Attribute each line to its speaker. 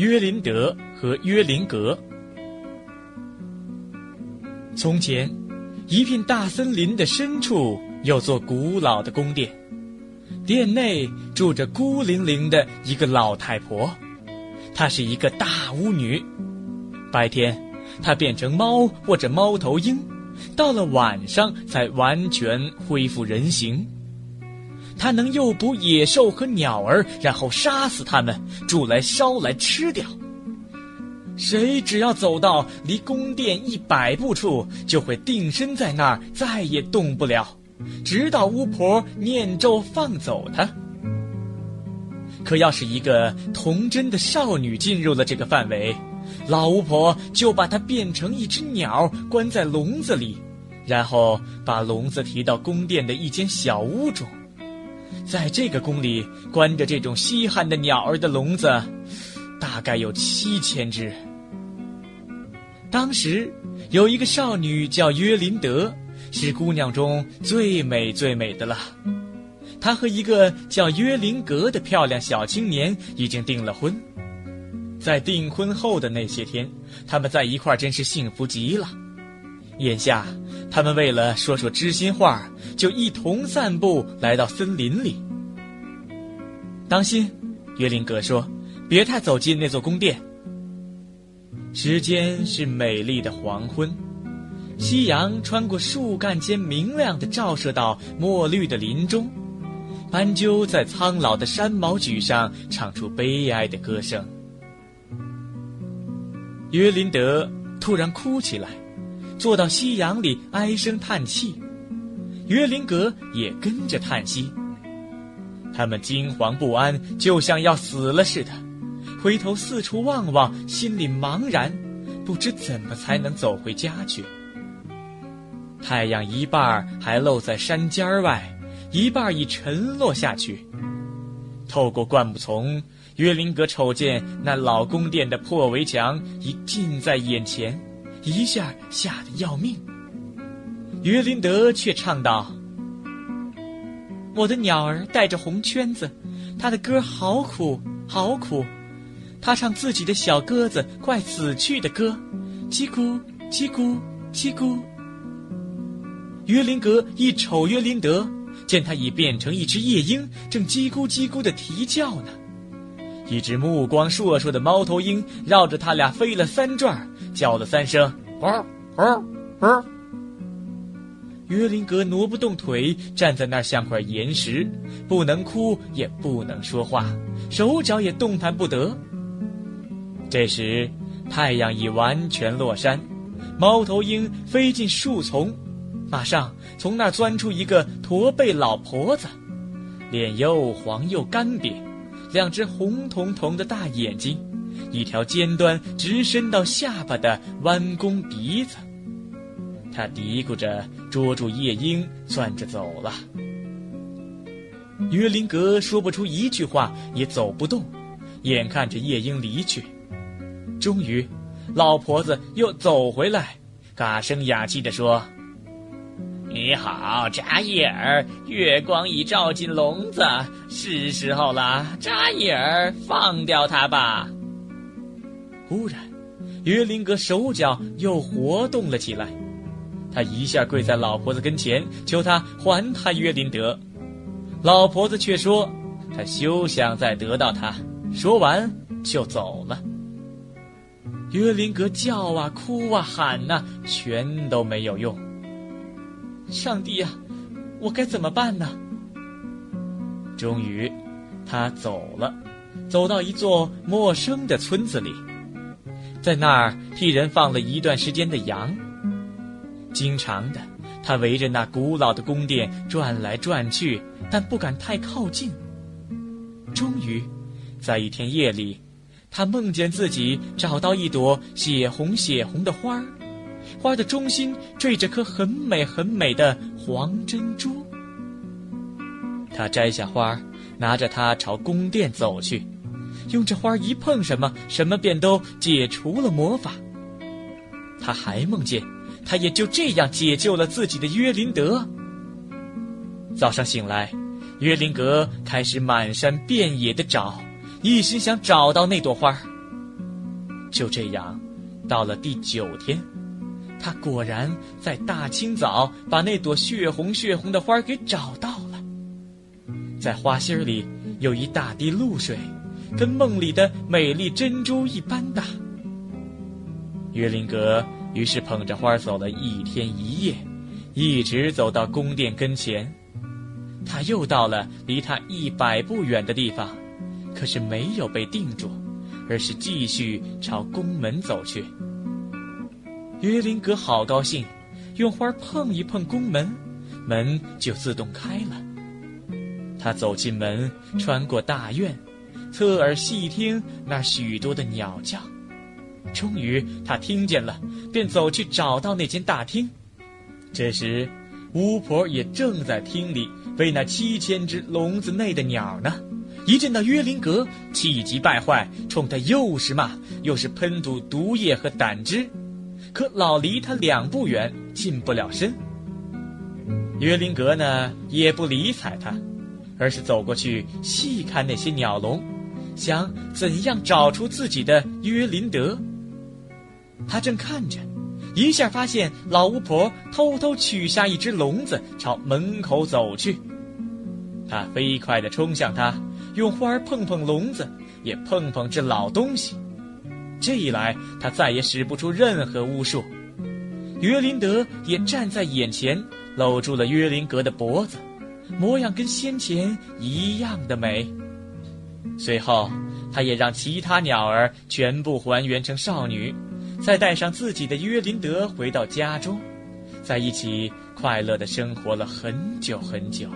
Speaker 1: 约林德和约林格。从前，一片大森林的深处有座古老的宫殿，殿内住着孤零零的一个老太婆，她是一个大巫女。白天，她变成猫或者猫头鹰，到了晚上才完全恢复人形。它能诱捕野兽和鸟儿，然后杀死它们，煮来烧来吃掉。谁只要走到离宫殿一百步处，就会定身在那儿，再也动不了，直到巫婆念咒放走他。可要是一个童真的少女进入了这个范围，老巫婆就把她变成一只鸟，关在笼子里，然后把笼子提到宫殿的一间小屋中。在这个宫里关着这种稀罕的鸟儿的笼子，大概有七千只。当时有一个少女叫约林德，是姑娘中最美最美的了。她和一个叫约林格的漂亮小青年已经订了婚。在订婚后的那些天，他们在一块儿真是幸福极了。眼下，他们为了说说知心话，就一同散步来到森林里。当心，约林格说：“别太走进那座宫殿。”时间是美丽的黄昏，夕阳穿过树干间，明亮的照射到墨绿的林中，斑鸠在苍老的山毛榉上唱出悲哀的歌声。约林德突然哭起来。坐到夕阳里唉声叹气，约林格也跟着叹息。他们惊惶不安，就像要死了似的，回头四处望望，心里茫然，不知怎么才能走回家去。太阳一半还露在山尖外，一半已沉落下去。透过灌木丛，约林格瞅见那老宫殿的破围墙已近在眼前。一下吓得要命，约林德却唱道：“我的鸟儿带着红圈子，它的歌好苦好苦，它唱自己的小鸽子快死去的歌，叽咕叽咕叽咕。”约林格一瞅约林德，见他已变成一只夜莺，正叽咕叽咕的啼叫呢。一只目光烁烁的猫头鹰绕着他俩飞了三转，叫了三声“嗷嗷嗷”。约林格挪不动腿，站在那儿像块岩石，不能哭，也不能说话，手脚也动弹不得。这时，太阳已完全落山，猫头鹰飞进树丛，马上从那儿钻出一个驼背老婆子，脸又黄又干瘪。两只红彤彤的大眼睛，一条尖端直伸到下巴的弯弓鼻子。他嘀咕着捉住夜莺，攥着走了。约林格说不出一句话，也走不动，眼看着夜莺离去。终于，老婆子又走回来，嘎声哑气地说。你好，扎叶儿。月光已照进笼子，是时候了。扎叶儿，放掉它吧。忽然，约林格手脚又活动了起来，他一下跪在老婆子跟前，求她还他约林德。老婆子却说，他休想再得到他。说完就走了。约林格叫啊哭啊喊呐，全都没有用。上帝呀，我该怎么办呢？终于，他走了，走到一座陌生的村子里，在那儿替人放了一段时间的羊。经常的，他围着那古老的宫殿转来转去，但不敢太靠近。终于，在一天夜里，他梦见自己找到一朵血红血红的花儿。花的中心缀着颗很美很美的黄珍珠。他摘下花儿，拿着它朝宫殿走去，用这花一碰什么，什么便都解除了魔法。他还梦见，他也就这样解救了自己的约林德。早上醒来，约林格开始满山遍野的找，一心想找到那朵花。就这样，到了第九天，他果然在大清早把那朵血红血红的花给找到了。在花心里有一大滴露水，跟梦里的美丽珍珠一般大。约林格于是捧着花走了一天一夜，一直走到宫殿跟前。他又到了离他一百步远的地方，可是没有被定住，而是继续朝宫门走去。约林格好高兴，用花碰一碰宫门，门就自动开了。他走进门，穿过大院，侧耳细听那许多的鸟叫。终于，他听见了，便走去找到那间大厅。这时，巫婆也正在厅里喂那七千只笼子内的鸟呢。一见到约林格，气急败坏，冲他又是骂又是喷吐毒液和胆汁，可老离他两步远，近不了身。约林格呢，也不理睬他，而是走过去细看那些鸟笼，想怎样找出自己的约林德。他正看着。一下发现老巫婆偷偷取下一只笼子，朝门口走去。他飞快地冲向她，用花儿碰碰笼子，也碰碰这老东西。这一来，他再也使不出任何巫术。约林德也站在眼前，搂住了约林格的脖子，模样跟先前一样的美。随后，他也让其他鸟儿全部还原成少女。再带上自己的约林德回到家中，在一起快乐的生活了很久很久。